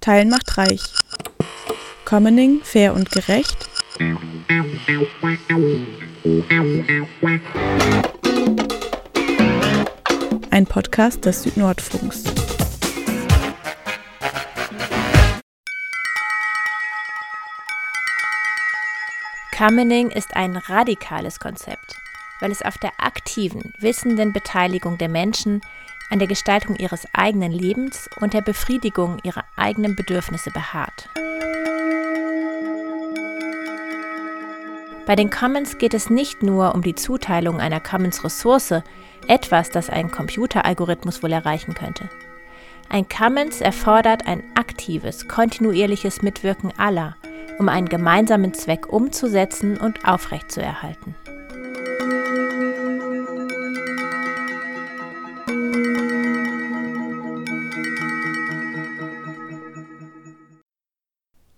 Teilen macht reich. Commoning fair und gerecht. Ein Podcast des Südnordfunks. Commoning ist ein radikales Konzept, weil es auf der aktiven, wissenden Beteiligung der Menschen an der Gestaltung ihres eigenen Lebens und der Befriedigung ihrer eigenen Bedürfnisse beharrt. Bei den Commons geht es nicht nur um die Zuteilung einer Commons-Ressource, etwas, das ein Computeralgorithmus wohl erreichen könnte. Ein Commons erfordert ein aktives, kontinuierliches Mitwirken aller, um einen gemeinsamen Zweck umzusetzen und aufrechtzuerhalten.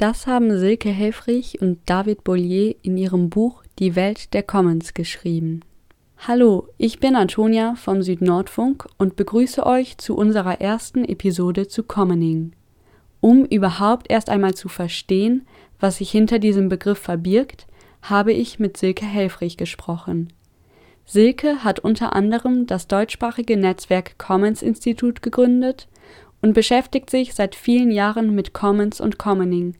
Das haben Silke Helfrich und David Bollier in ihrem Buch Die Welt der Commons geschrieben. Hallo, ich bin Antonia vom Südnordfunk und begrüße euch zu unserer ersten Episode zu Commoning. Um überhaupt erst einmal zu verstehen, was sich hinter diesem Begriff verbirgt, habe ich mit Silke Helfrich gesprochen. Silke hat unter anderem das deutschsprachige Netzwerk Commons Institut gegründet und beschäftigt sich seit vielen Jahren mit Commons und Commoning,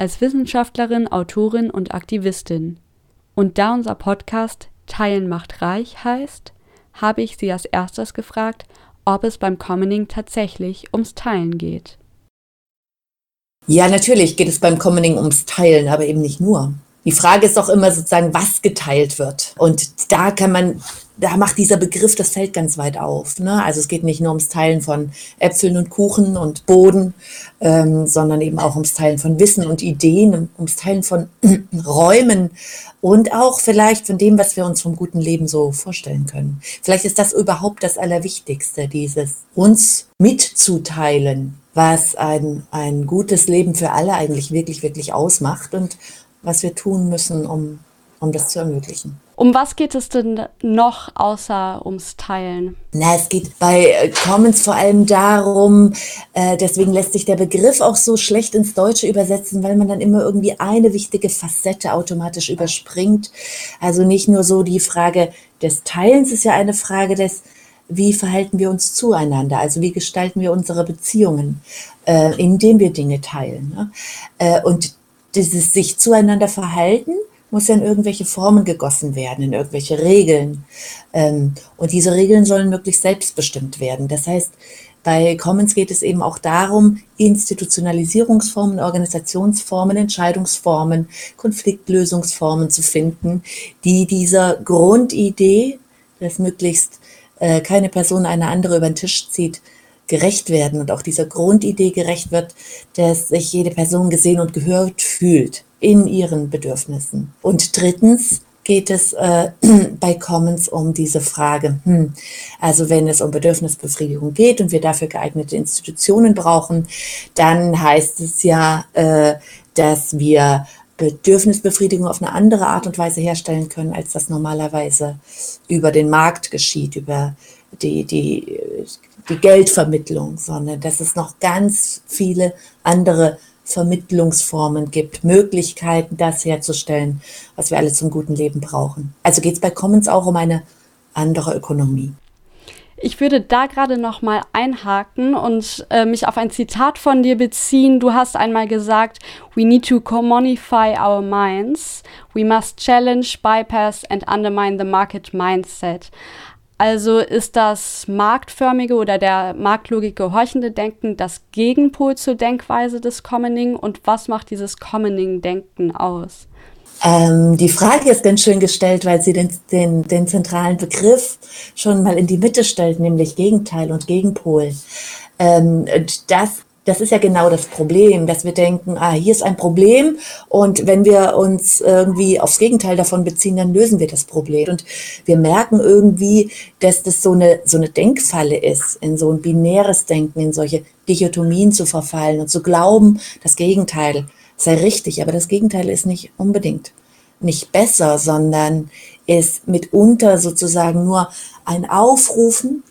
als Wissenschaftlerin, Autorin und Aktivistin. Und da unser Podcast Teilen macht reich heißt, habe ich sie als erstes gefragt, ob es beim Commoning tatsächlich ums Teilen geht. Ja, natürlich geht es beim Commoning ums Teilen, aber eben nicht nur. Die Frage ist auch immer sozusagen, was geteilt wird. Und da kann man da macht dieser Begriff das Feld ganz weit auf. Ne? Also es geht nicht nur ums Teilen von Äpfeln und Kuchen und Boden, ähm, sondern eben auch ums Teilen von Wissen und Ideen, ums Teilen von Räumen und auch vielleicht von dem, was wir uns vom guten Leben so vorstellen können. Vielleicht ist das überhaupt das Allerwichtigste, dieses uns mitzuteilen, was ein, ein gutes Leben für alle eigentlich wirklich, wirklich ausmacht und was wir tun müssen, um, um das zu ermöglichen. Um was geht es denn noch außer ums Teilen? Na, es geht bei äh, Commons vor allem darum, äh, deswegen lässt sich der Begriff auch so schlecht ins Deutsche übersetzen, weil man dann immer irgendwie eine wichtige Facette automatisch überspringt. Also nicht nur so die Frage des Teilens ist ja eine Frage des, wie verhalten wir uns zueinander? Also wie gestalten wir unsere Beziehungen, äh, indem wir Dinge teilen? Ne? Äh, und dieses sich zueinander verhalten muss ja in irgendwelche Formen gegossen werden, in irgendwelche Regeln. Ähm, und diese Regeln sollen möglichst selbstbestimmt werden. Das heißt, bei Commons geht es eben auch darum, Institutionalisierungsformen, Organisationsformen, Entscheidungsformen, Konfliktlösungsformen zu finden, die dieser Grundidee, dass möglichst äh, keine Person eine andere über den Tisch zieht, gerecht werden und auch dieser Grundidee gerecht wird, dass sich jede Person gesehen und gehört fühlt in ihren Bedürfnissen. Und drittens geht es äh, bei Commons um diese Frage, hm, also wenn es um Bedürfnisbefriedigung geht und wir dafür geeignete Institutionen brauchen, dann heißt es ja, äh, dass wir Bedürfnisbefriedigung auf eine andere Art und Weise herstellen können, als das normalerweise über den Markt geschieht, über die, die, die Geldvermittlung, sondern dass es noch ganz viele andere Vermittlungsformen gibt, Möglichkeiten, das herzustellen, was wir alle zum guten Leben brauchen. Also geht es bei Commons auch um eine andere Ökonomie. Ich würde da gerade noch mal einhaken und äh, mich auf ein Zitat von dir beziehen. Du hast einmal gesagt, we need to commonify our minds. We must challenge, bypass and undermine the market mindset. Also ist das marktförmige oder der Marktlogik gehorchende Denken das Gegenpol zur Denkweise des Commoning und was macht dieses Commoning-Denken aus? Ähm, die Frage ist ganz schön gestellt, weil sie den, den, den zentralen Begriff schon mal in die Mitte stellt, nämlich Gegenteil und Gegenpol. Ähm, das das ist ja genau das Problem, dass wir denken, ah, hier ist ein Problem und wenn wir uns irgendwie aufs Gegenteil davon beziehen, dann lösen wir das Problem. Und wir merken irgendwie, dass das so eine, so eine Denkfalle ist, in so ein binäres Denken, in solche Dichotomien zu verfallen und zu glauben, das Gegenteil sei richtig. Aber das Gegenteil ist nicht unbedingt nicht besser, sondern ist mitunter sozusagen nur ein Aufrufen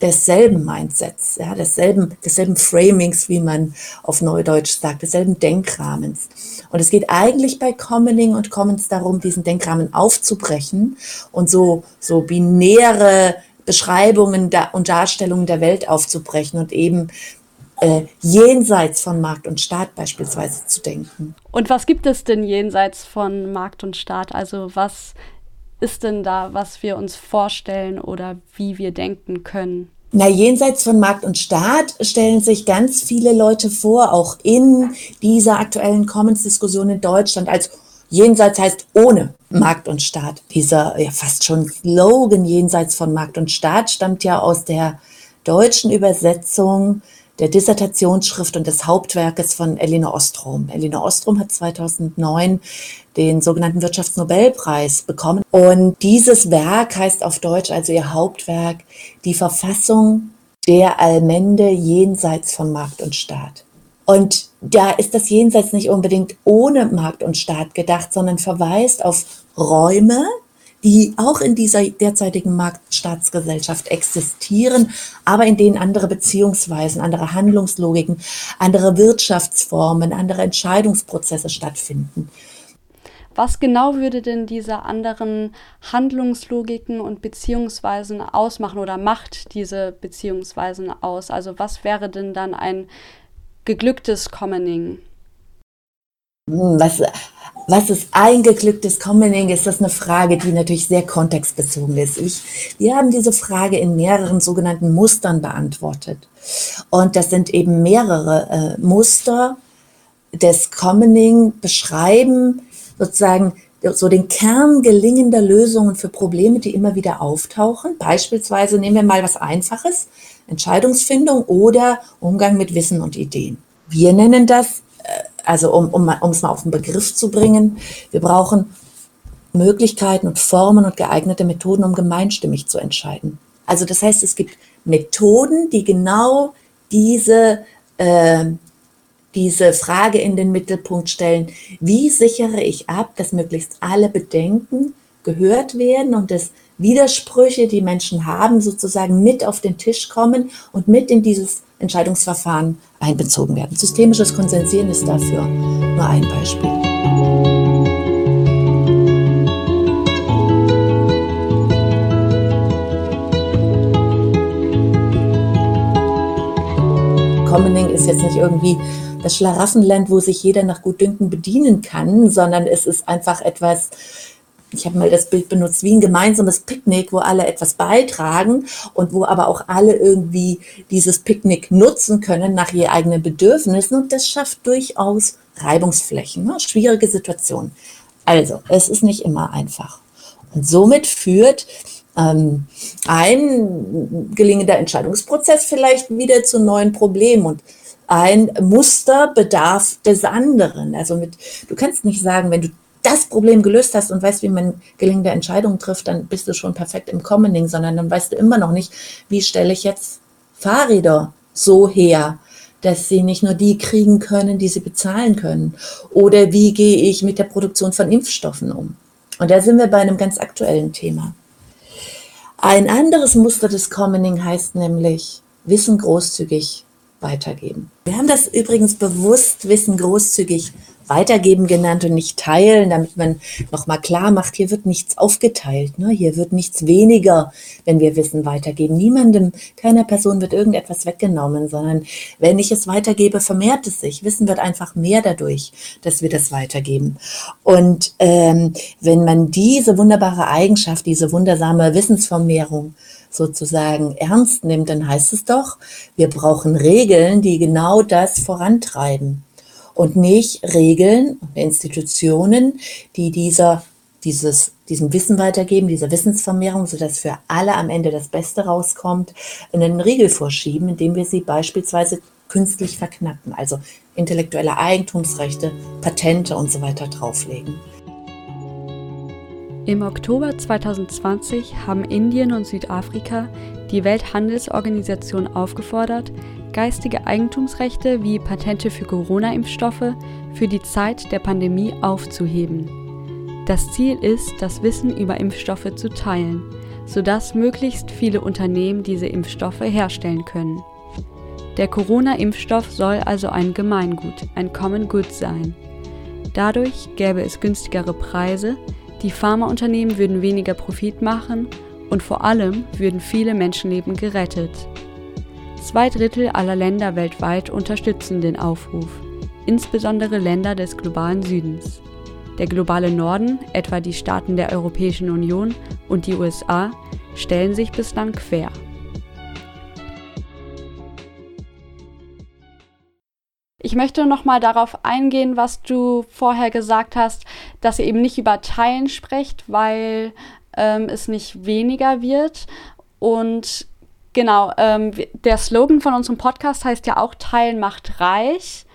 desselben Mindsets, ja, desselben, desselben Framings, wie man auf Neudeutsch sagt, desselben Denkrahmens. Und es geht eigentlich bei Commoning und Commons darum, diesen Denkrahmen aufzubrechen und so, so binäre Beschreibungen und Darstellungen der Welt aufzubrechen und eben äh, jenseits von Markt und Staat beispielsweise zu denken. Und was gibt es denn jenseits von Markt und Staat? Also was ist denn da, was wir uns vorstellen oder wie wir denken können? Na, jenseits von Markt und Staat stellen sich ganz viele Leute vor, auch in dieser aktuellen Commons-Diskussion in Deutschland, als jenseits heißt ohne Markt und Staat. Dieser ja fast schon Slogan jenseits von Markt und Staat stammt ja aus der deutschen Übersetzung der Dissertationsschrift und des Hauptwerkes von Elinor Ostrom. Elinor Ostrom hat 2009 den sogenannten Wirtschaftsnobelpreis bekommen. Und dieses Werk heißt auf Deutsch, also ihr Hauptwerk, die Verfassung der Allmende jenseits von Markt und Staat. Und da ist das Jenseits nicht unbedingt ohne Markt und Staat gedacht, sondern verweist auf Räume, die auch in dieser derzeitigen Marktstaatsgesellschaft existieren, aber in denen andere Beziehungsweisen, andere Handlungslogiken, andere Wirtschaftsformen, andere Entscheidungsprozesse stattfinden. Was genau würde denn diese anderen Handlungslogiken und Beziehungsweisen ausmachen oder macht diese Beziehungsweisen aus? Also was wäre denn dann ein geglücktes Commoning? Hm, was, was ist ein geglücktes Commoning? Ist das eine Frage, die natürlich sehr kontextbezogen ist. Ich, wir haben diese Frage in mehreren sogenannten Mustern beantwortet. Und das sind eben mehrere äh, Muster des Commoning beschreiben, sozusagen so den Kern gelingender Lösungen für Probleme, die immer wieder auftauchen. Beispielsweise nehmen wir mal was Einfaches, Entscheidungsfindung oder Umgang mit Wissen und Ideen. Wir nennen das, also um, um, um es mal auf den Begriff zu bringen, wir brauchen Möglichkeiten und Formen und geeignete Methoden, um gemeinstimmig zu entscheiden. Also das heißt, es gibt Methoden, die genau diese äh, diese Frage in den Mittelpunkt stellen, wie sichere ich ab, dass möglichst alle Bedenken gehört werden und dass Widersprüche, die Menschen haben, sozusagen mit auf den Tisch kommen und mit in dieses Entscheidungsverfahren einbezogen werden. Systemisches Konsensieren ist dafür nur ein Beispiel. Commoning ist jetzt nicht irgendwie das Schlaraffenland, wo sich jeder nach Gutdünken bedienen kann, sondern es ist einfach etwas, ich habe mal das Bild benutzt, wie ein gemeinsames Picknick, wo alle etwas beitragen und wo aber auch alle irgendwie dieses Picknick nutzen können nach je eigenen Bedürfnissen. Und das schafft durchaus Reibungsflächen, ne? schwierige Situationen. Also, es ist nicht immer einfach. Und somit führt ähm, ein gelingender Entscheidungsprozess vielleicht wieder zu neuen Problemen und ein Muster bedarf des anderen. Also mit, du kannst nicht sagen, wenn du das Problem gelöst hast und weißt, wie man gelingende Entscheidungen trifft, dann bist du schon perfekt im Commoning, sondern dann weißt du immer noch nicht, wie stelle ich jetzt Fahrräder so her, dass sie nicht nur die kriegen können, die sie bezahlen können. Oder wie gehe ich mit der Produktion von Impfstoffen um? Und da sind wir bei einem ganz aktuellen Thema. Ein anderes Muster des Commoning heißt nämlich Wissen großzügig weitergeben. Wir haben das übrigens bewusst Wissen großzügig weitergeben genannt und nicht teilen, damit man nochmal klar macht, hier wird nichts aufgeteilt, ne? hier wird nichts weniger, wenn wir Wissen weitergeben. Niemandem, keiner Person wird irgendetwas weggenommen, sondern wenn ich es weitergebe, vermehrt es sich. Wissen wird einfach mehr dadurch, dass wir das weitergeben. Und ähm, wenn man diese wunderbare Eigenschaft, diese wundersame Wissensvermehrung sozusagen ernst nimmt, dann heißt es doch, wir brauchen Regeln, die genau das vorantreiben und nicht Regeln und Institutionen, die dieser, dieses, diesem Wissen weitergeben, dieser Wissensvermehrung, sodass für alle am Ende das Beste rauskommt, einen Riegel vorschieben, indem wir sie beispielsweise künstlich verknappen, also intellektuelle Eigentumsrechte, Patente und so weiter drauflegen. Im Oktober 2020 haben Indien und Südafrika die Welthandelsorganisation aufgefordert, geistige Eigentumsrechte wie Patente für Corona-Impfstoffe für die Zeit der Pandemie aufzuheben. Das Ziel ist, das Wissen über Impfstoffe zu teilen, sodass möglichst viele Unternehmen diese Impfstoffe herstellen können. Der Corona-Impfstoff soll also ein Gemeingut, ein Common Good sein. Dadurch gäbe es günstigere Preise, die Pharmaunternehmen würden weniger Profit machen und vor allem würden viele Menschenleben gerettet. Zwei Drittel aller Länder weltweit unterstützen den Aufruf, insbesondere Länder des globalen Südens. Der globale Norden, etwa die Staaten der Europäischen Union und die USA, stellen sich bislang quer. Ich möchte noch mal darauf eingehen, was du vorher gesagt hast, dass ihr eben nicht über Teilen sprecht, weil ähm, es nicht weniger wird. Und genau, ähm, der Slogan von unserem Podcast heißt ja auch Teilen macht reich.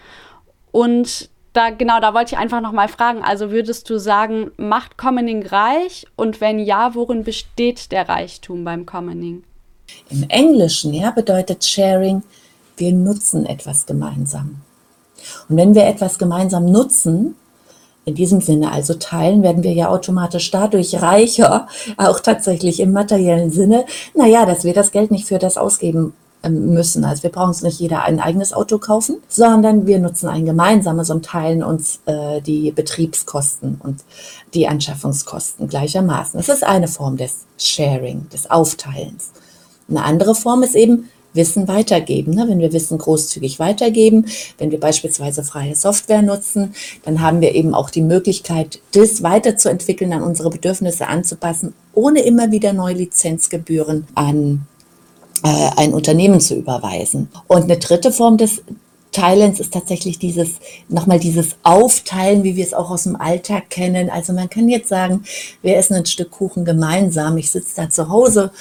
Und da genau, da wollte ich einfach noch mal fragen. Also würdest du sagen, macht Commoning reich? Und wenn ja, worin besteht der Reichtum beim Commoning? Im Englischen ja, bedeutet Sharing, wir nutzen etwas gemeinsam. Und wenn wir etwas gemeinsam nutzen, in diesem Sinne also teilen, werden wir ja automatisch dadurch reicher, auch tatsächlich im materiellen Sinne. Naja, dass wir das Geld nicht für das ausgeben ähm, müssen. Also wir brauchen uns nicht jeder ein eigenes Auto kaufen, sondern wir nutzen ein gemeinsames und teilen uns äh, die Betriebskosten und die Anschaffungskosten gleichermaßen. Das ist eine Form des Sharing, des Aufteilens. Eine andere Form ist eben Wissen weitergeben. Ne? Wenn wir Wissen großzügig weitergeben, wenn wir beispielsweise freie Software nutzen, dann haben wir eben auch die Möglichkeit, das weiterzuentwickeln, an unsere Bedürfnisse anzupassen, ohne immer wieder neue Lizenzgebühren an äh, ein Unternehmen zu überweisen. Und eine dritte Form des Teilens ist tatsächlich dieses, nochmal dieses Aufteilen, wie wir es auch aus dem Alltag kennen. Also man kann jetzt sagen, wir essen ein Stück Kuchen gemeinsam. Ich sitze da zu Hause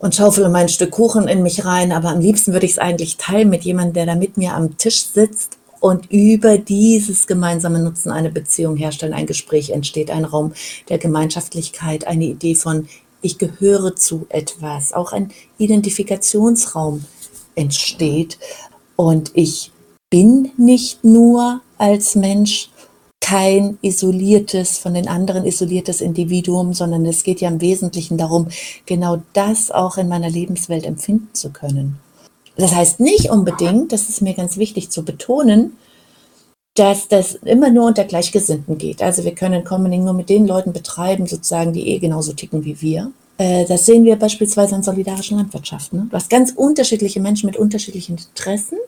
und schaufele mein Stück Kuchen in mich rein, aber am liebsten würde ich es eigentlich teilen mit jemandem, der da mit mir am Tisch sitzt und über dieses gemeinsame Nutzen eine Beziehung herstellen, ein Gespräch entsteht, ein Raum der Gemeinschaftlichkeit, eine Idee von ich gehöre zu etwas, auch ein Identifikationsraum entsteht. Und ich bin nicht nur als Mensch kein isoliertes, von den anderen isoliertes Individuum, sondern es geht ja im Wesentlichen darum, genau das auch in meiner Lebenswelt empfinden zu können. Das heißt nicht unbedingt, das ist mir ganz wichtig zu betonen, dass das immer nur unter Gleichgesinnten geht. Also wir können Commoning nur mit den Leuten betreiben, sozusagen, die eh genauso ticken wie wir. Äh, das sehen wir beispielsweise in solidarischen Landwirtschaften. Ne? Du hast ganz unterschiedliche Menschen mit unterschiedlichen Interessen,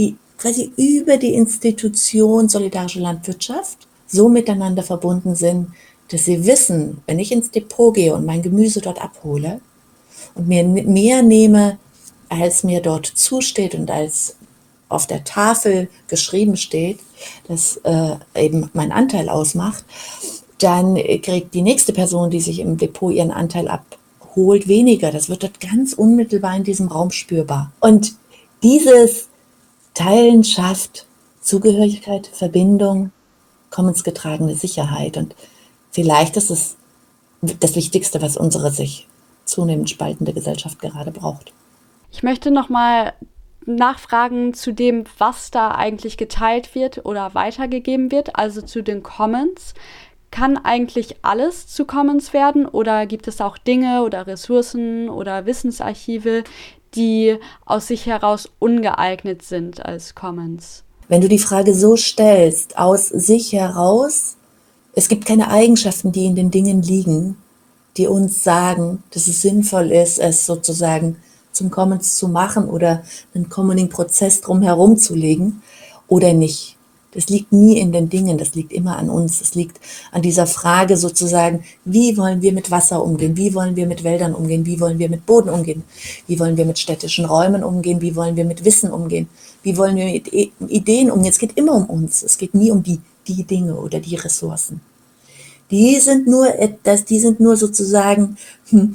die quasi über die Institution solidarische Landwirtschaft so miteinander verbunden sind, dass sie wissen, wenn ich ins Depot gehe und mein Gemüse dort abhole und mir mehr nehme, als mir dort zusteht und als auf der Tafel geschrieben steht, dass äh, eben mein Anteil ausmacht, dann kriegt die nächste Person, die sich im Depot ihren Anteil abholt, weniger. Das wird dort ganz unmittelbar in diesem Raum spürbar. Und dieses Teilen schafft Zugehörigkeit, Verbindung, kommensgetragene Sicherheit. Und vielleicht ist es das Wichtigste, was unsere sich zunehmend spaltende Gesellschaft gerade braucht. Ich möchte nochmal nachfragen zu dem, was da eigentlich geteilt wird oder weitergegeben wird, also zu den Commons. Kann eigentlich alles zu Commons werden oder gibt es auch Dinge oder Ressourcen oder Wissensarchive, die aus sich heraus ungeeignet sind als Commons? Wenn du die Frage so stellst, aus sich heraus, es gibt keine Eigenschaften, die in den Dingen liegen, die uns sagen, dass es sinnvoll ist, es sozusagen zum Commons zu machen oder einen Commoning-Prozess drumherum zu legen oder nicht. Das liegt nie in den Dingen, das liegt immer an uns. Es liegt an dieser Frage sozusagen, wie wollen wir mit Wasser umgehen? Wie wollen wir mit Wäldern umgehen? Wie wollen wir mit Boden umgehen? Wie wollen wir mit städtischen Räumen umgehen? Wie wollen wir mit Wissen umgehen? Wie wollen wir mit Ideen umgehen? Es geht immer um uns. Es geht nie um die, die Dinge oder die Ressourcen. Die sind nur, das, die sind nur sozusagen, hm,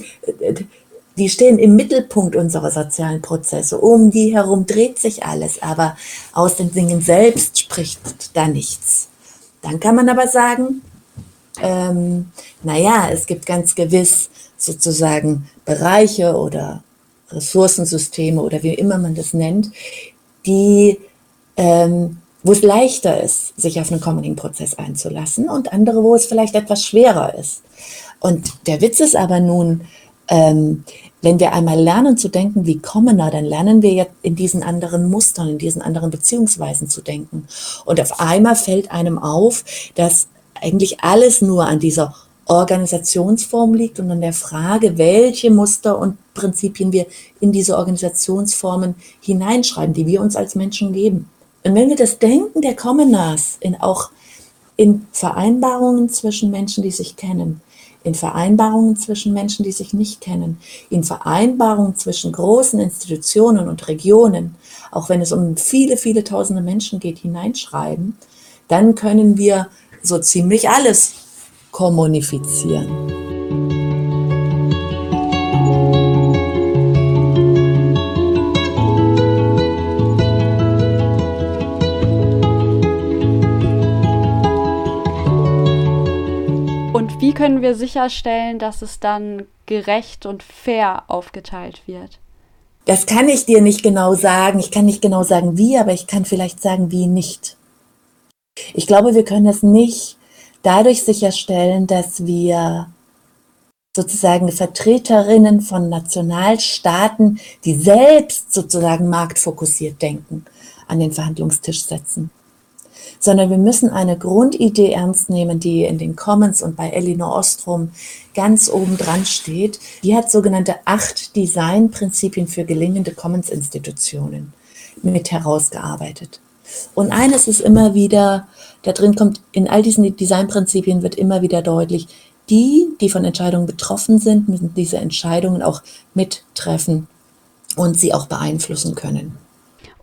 die stehen im Mittelpunkt unserer sozialen Prozesse. Um die herum dreht sich alles, aber aus den Dingen selbst spricht da nichts. Dann kann man aber sagen, ähm, naja, es gibt ganz gewiss sozusagen Bereiche oder Ressourcensysteme oder wie immer man das nennt, die, ähm, wo es leichter ist, sich auf einen Commoning-Prozess einzulassen und andere, wo es vielleicht etwas schwerer ist. Und der Witz ist aber nun, ähm, wenn wir einmal lernen zu denken wie Commoner, dann lernen wir ja in diesen anderen Mustern, in diesen anderen Beziehungsweisen zu denken. Und auf einmal fällt einem auf, dass eigentlich alles nur an dieser Organisationsform liegt und an der Frage, welche Muster und Prinzipien wir in diese Organisationsformen hineinschreiben, die wir uns als Menschen geben. Und wenn wir das Denken der Commoners in auch in Vereinbarungen zwischen Menschen, die sich kennen, in Vereinbarungen zwischen Menschen, die sich nicht kennen, in Vereinbarungen zwischen großen Institutionen und Regionen, auch wenn es um viele, viele tausende Menschen geht, hineinschreiben, dann können wir so ziemlich alles kommunizieren. Können wir sicherstellen, dass es dann gerecht und fair aufgeteilt wird? Das kann ich dir nicht genau sagen. Ich kann nicht genau sagen, wie, aber ich kann vielleicht sagen, wie nicht. Ich glaube, wir können es nicht dadurch sicherstellen, dass wir sozusagen Vertreterinnen von Nationalstaaten, die selbst sozusagen marktfokussiert denken, an den Verhandlungstisch setzen sondern wir müssen eine Grundidee ernst nehmen, die in den Commons und bei Elinor Ostrom ganz oben dran steht. Die hat sogenannte acht Designprinzipien für gelingende Commons-Institutionen mit herausgearbeitet. Und eines ist immer wieder, da drin kommt, in all diesen Designprinzipien wird immer wieder deutlich, die, die von Entscheidungen betroffen sind, müssen diese Entscheidungen auch mittreffen und sie auch beeinflussen können.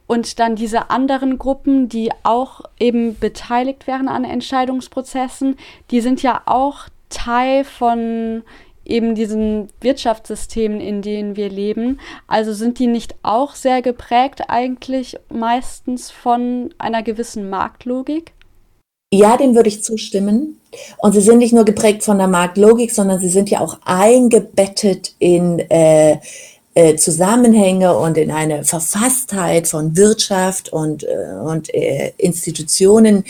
Und dann diese anderen Gruppen, die auch eben beteiligt wären an Entscheidungsprozessen, die sind ja auch Teil von eben diesen Wirtschaftssystemen, in denen wir leben. Also sind die nicht auch sehr geprägt eigentlich meistens von einer gewissen Marktlogik? Ja, dem würde ich zustimmen. Und sie sind nicht nur geprägt von der Marktlogik, sondern sie sind ja auch eingebettet in äh, äh, Zusammenhänge und in eine Verfasstheit von Wirtschaft und, äh, und äh, Institutionen,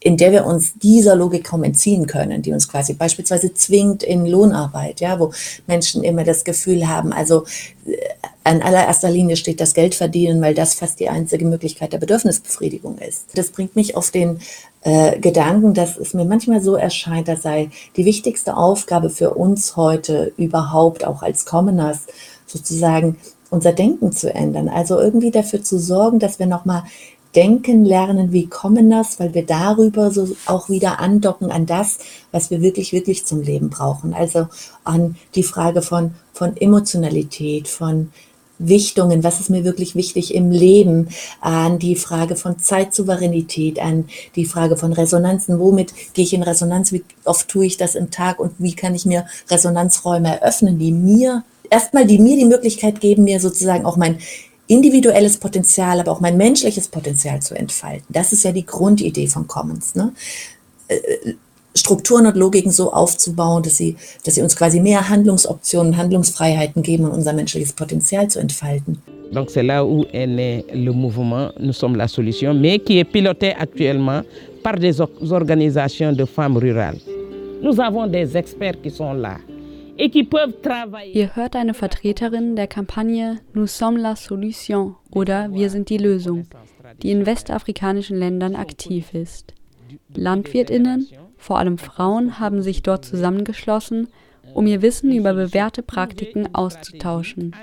in der wir uns dieser Logik kaum entziehen können, die uns quasi beispielsweise zwingt in Lohnarbeit, ja, wo Menschen immer das Gefühl haben, also äh, an allererster Linie steht das Geld verdienen, weil das fast die einzige Möglichkeit der Bedürfnisbefriedigung ist. Das bringt mich auf den äh, Gedanken, dass es mir manchmal so erscheint, das sei die wichtigste Aufgabe für uns heute überhaupt, auch als Commoners, sozusagen unser Denken zu ändern. Also irgendwie dafür zu sorgen, dass wir nochmal denken lernen wie Commoners, weil wir darüber so auch wieder andocken an das, was wir wirklich, wirklich zum Leben brauchen. Also an die Frage von, von Emotionalität, von Wichtungen, was ist mir wirklich wichtig im Leben, an die Frage von Zeitsouveränität, an die Frage von Resonanzen, womit gehe ich in Resonanz, wie oft tue ich das im Tag und wie kann ich mir Resonanzräume eröffnen, die mir erstmal die mir die Möglichkeit geben, mir sozusagen auch mein individuelles Potenzial, aber auch mein menschliches Potenzial zu entfalten. Das ist ja die Grundidee von Commons. Ne? Äh, Strukturen und Logiken so aufzubauen, dass sie, dass sie uns quasi mehr Handlungsoptionen, Handlungsfreiheiten geben, um unser menschliches Potenzial zu entfalten. Donc c'est là où est né le mouvement Nous sommes la solution, mais qui est piloté actuellement par des organisations de femmes rurales. Nous avons des experts qui sont là. Ihr hört eine Vertreterin der Kampagne Nous sommes la solution oder Wir sind die Lösung, die in westafrikanischen Ländern aktiv ist. Landwirtinnen, vor allem Frauen, haben sich dort zusammengeschlossen, um ihr Wissen über bewährte Praktiken auszutauschen.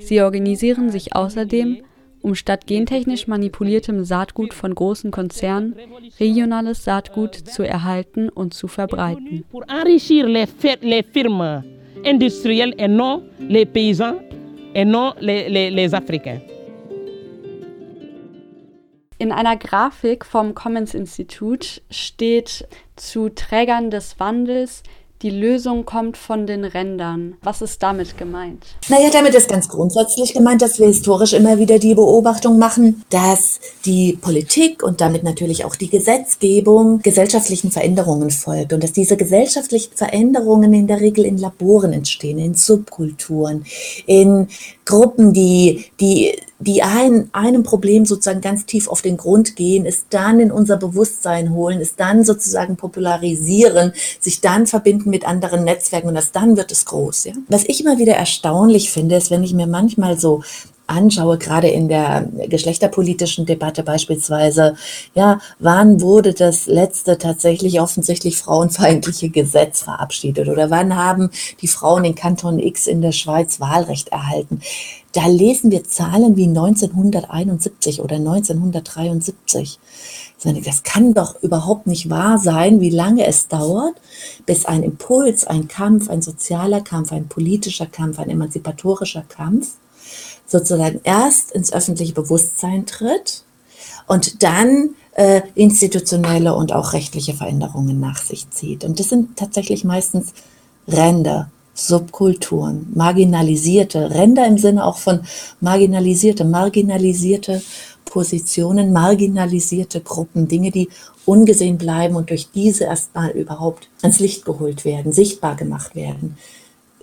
Sie organisieren sich außerdem um statt gentechnisch manipuliertem Saatgut von großen Konzernen regionales Saatgut zu erhalten und zu verbreiten. In einer Grafik vom Commons Institut steht zu Trägern des Wandels die Lösung kommt von den Rändern. Was ist damit gemeint? Naja, damit ist ganz grundsätzlich gemeint, dass wir historisch immer wieder die Beobachtung machen, dass die Politik und damit natürlich auch die Gesetzgebung gesellschaftlichen Veränderungen folgt und dass diese gesellschaftlichen Veränderungen in der Regel in Laboren entstehen, in Subkulturen, in Gruppen, die, die die ein, einem Problem sozusagen ganz tief auf den Grund gehen, es dann in unser Bewusstsein holen, es dann sozusagen popularisieren, sich dann verbinden mit anderen Netzwerken und das dann wird es groß. Ja? Was ich immer wieder erstaunlich finde, ist, wenn ich mir manchmal so anschaue, gerade in der geschlechterpolitischen Debatte beispielsweise, ja, wann wurde das letzte tatsächlich offensichtlich frauenfeindliche Gesetz verabschiedet oder wann haben die Frauen in Kanton X in der Schweiz Wahlrecht erhalten? Da lesen wir Zahlen wie 1971 oder 1973. Das kann doch überhaupt nicht wahr sein, wie lange es dauert, bis ein Impuls, ein Kampf, ein sozialer Kampf, ein politischer Kampf, ein emanzipatorischer Kampf sozusagen erst ins öffentliche Bewusstsein tritt und dann äh, institutionelle und auch rechtliche Veränderungen nach sich zieht. Und das sind tatsächlich meistens Ränder, Subkulturen, marginalisierte, Ränder im Sinne auch von marginalisierte, marginalisierte Positionen, marginalisierte Gruppen, Dinge, die ungesehen bleiben und durch diese erstmal überhaupt ans Licht geholt werden, sichtbar gemacht werden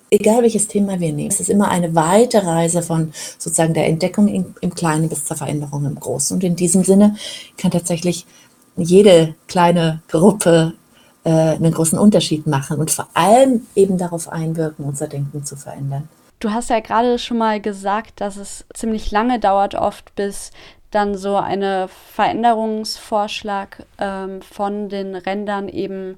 egal welches Thema wir nehmen, es ist immer eine weite Reise von sozusagen der Entdeckung im Kleinen bis zur Veränderung im Großen. Und in diesem Sinne kann tatsächlich jede kleine Gruppe äh, einen großen Unterschied machen und vor allem eben darauf einwirken, unser Denken zu verändern. Du hast ja gerade schon mal gesagt, dass es ziemlich lange dauert, oft bis dann so ein Veränderungsvorschlag ähm, von den Rändern eben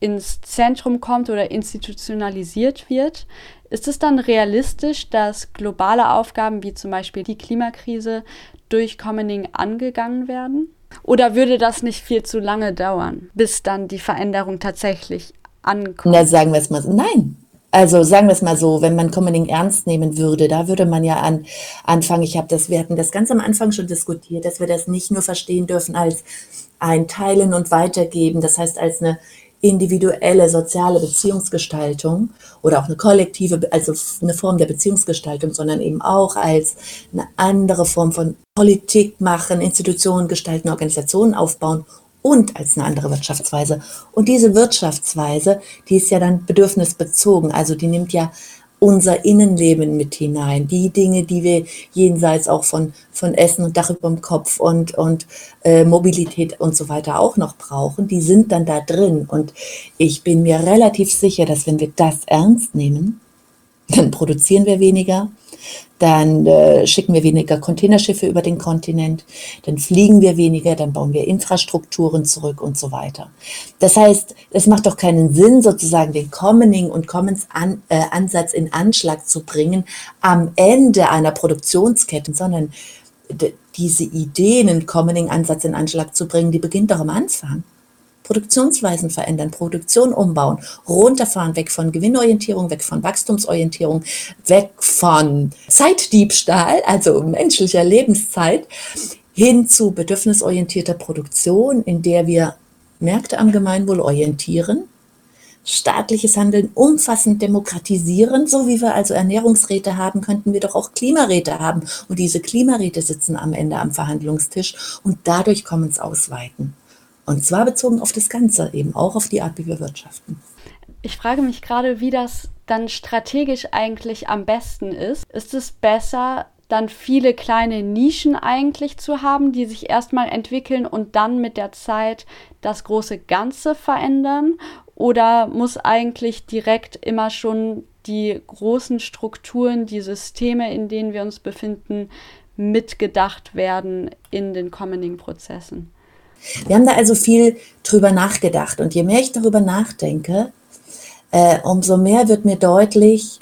ins Zentrum kommt oder institutionalisiert wird. Ist es dann realistisch, dass globale Aufgaben wie zum Beispiel die Klimakrise durch Commoning angegangen werden? Oder würde das nicht viel zu lange dauern, bis dann die Veränderung tatsächlich ankommt? Na, sagen wir es mal so. Nein. Also sagen wir es mal so, wenn man Commoning ernst nehmen würde, da würde man ja an, anfangen, ich habe das, wir hatten das ganz am Anfang schon diskutiert, dass wir das nicht nur verstehen dürfen als ein Teilen und Weitergeben, das heißt als eine individuelle soziale Beziehungsgestaltung oder auch eine kollektive, also eine Form der Beziehungsgestaltung, sondern eben auch als eine andere Form von Politik machen, Institutionen gestalten, Organisationen aufbauen und als eine andere Wirtschaftsweise. Und diese Wirtschaftsweise, die ist ja dann bedürfnisbezogen, also die nimmt ja unser Innenleben mit hinein. Die Dinge, die wir jenseits auch von, von Essen und Dach über dem Kopf und, und äh, Mobilität und so weiter auch noch brauchen, die sind dann da drin. Und ich bin mir relativ sicher, dass wenn wir das ernst nehmen, dann produzieren wir weniger, dann äh, schicken wir weniger Containerschiffe über den Kontinent, dann fliegen wir weniger, dann bauen wir Infrastrukturen zurück und so weiter. Das heißt, es macht doch keinen Sinn, sozusagen den Commoning und Commons an, äh, Ansatz in Anschlag zu bringen am Ende einer Produktionskette, sondern diese Ideen, einen Commoning Ansatz in Anschlag zu bringen, die beginnt doch am Anfang. Produktionsweisen verändern, Produktion umbauen, runterfahren, weg von Gewinnorientierung, weg von Wachstumsorientierung, weg von Zeitdiebstahl, also menschlicher Lebenszeit, hin zu bedürfnisorientierter Produktion, in der wir Märkte am Gemeinwohl orientieren, staatliches Handeln umfassend demokratisieren, so wie wir also Ernährungsräte haben, könnten wir doch auch Klimaräte haben. Und diese Klimaräte sitzen am Ende am Verhandlungstisch und dadurch kommen es ausweiten. Und zwar bezogen auf das Ganze, eben auch auf die Art, wie wir wirtschaften. Ich frage mich gerade, wie das dann strategisch eigentlich am besten ist. Ist es besser, dann viele kleine Nischen eigentlich zu haben, die sich erstmal entwickeln und dann mit der Zeit das große Ganze verändern? Oder muss eigentlich direkt immer schon die großen Strukturen, die Systeme, in denen wir uns befinden, mitgedacht werden in den kommenden Prozessen? Wir haben da also viel drüber nachgedacht. Und je mehr ich darüber nachdenke, äh, umso mehr wird mir deutlich,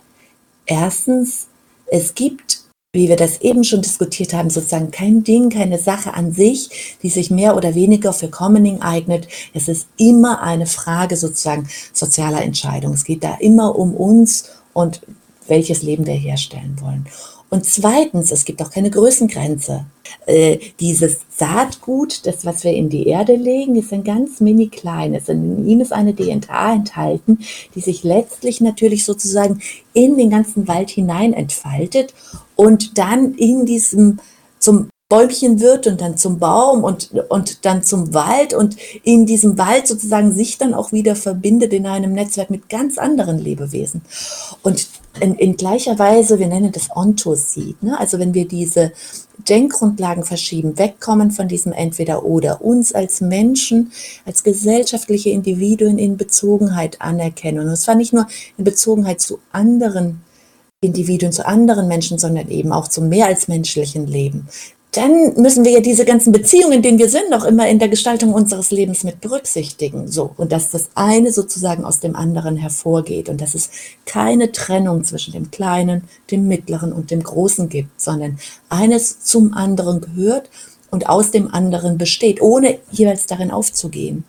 erstens, es gibt, wie wir das eben schon diskutiert haben, sozusagen kein Ding, keine Sache an sich, die sich mehr oder weniger für Commoning eignet. Es ist immer eine Frage sozusagen sozialer Entscheidung. Es geht da immer um uns und welches Leben wir herstellen wollen. Und zweitens, es gibt auch keine Größengrenze. Äh, dieses Saatgut, das, was wir in die Erde legen, ist ein ganz mini kleines. In ihm ist eine DNA enthalten, die sich letztlich natürlich sozusagen in den ganzen Wald hinein entfaltet und dann in diesem zum Bäumchen wird und dann zum Baum und, und dann zum Wald und in diesem Wald sozusagen sich dann auch wieder verbindet in einem Netzwerk mit ganz anderen Lebewesen. Und in, in gleicher Weise, wir nennen das Ontoseed, ne? also wenn wir diese Denkgrundlagen verschieben, wegkommen von diesem Entweder-Oder, uns als Menschen, als gesellschaftliche Individuen in Bezogenheit anerkennen. Und zwar nicht nur in Bezogenheit zu anderen Individuen, zu anderen Menschen, sondern eben auch zum mehr als menschlichen Leben dann müssen wir ja diese ganzen Beziehungen, in denen wir sind, auch immer in der Gestaltung unseres Lebens mit berücksichtigen. So. Und dass das eine sozusagen aus dem anderen hervorgeht und dass es keine Trennung zwischen dem Kleinen, dem Mittleren und dem Großen gibt, sondern eines zum anderen gehört und aus dem anderen besteht, ohne jeweils darin aufzugehen.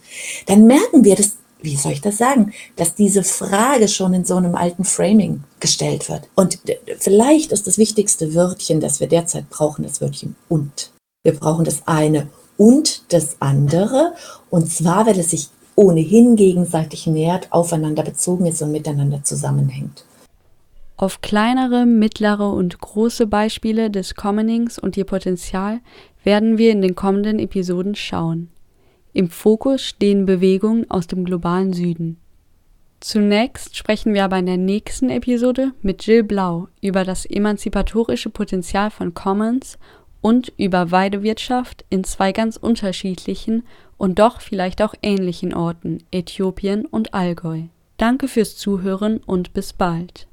Dann merken wir, dass wie soll ich das sagen, dass diese Frage schon in so einem alten Framing gestellt wird. Und vielleicht ist das wichtigste Wörtchen, das wir derzeit brauchen, das Wörtchen und. Wir brauchen das eine und das andere. Und zwar, weil es sich ohnehin gegenseitig nähert, aufeinander bezogen ist und miteinander zusammenhängt. Auf kleinere, mittlere und große Beispiele des Commonings und ihr Potenzial werden wir in den kommenden Episoden schauen. Im Fokus stehen Bewegungen aus dem globalen Süden. Zunächst sprechen wir aber in der nächsten Episode mit Jill Blau über das emanzipatorische Potenzial von Commons und über Weidewirtschaft in zwei ganz unterschiedlichen und doch vielleicht auch ähnlichen Orten, Äthiopien und Allgäu. Danke fürs Zuhören und bis bald.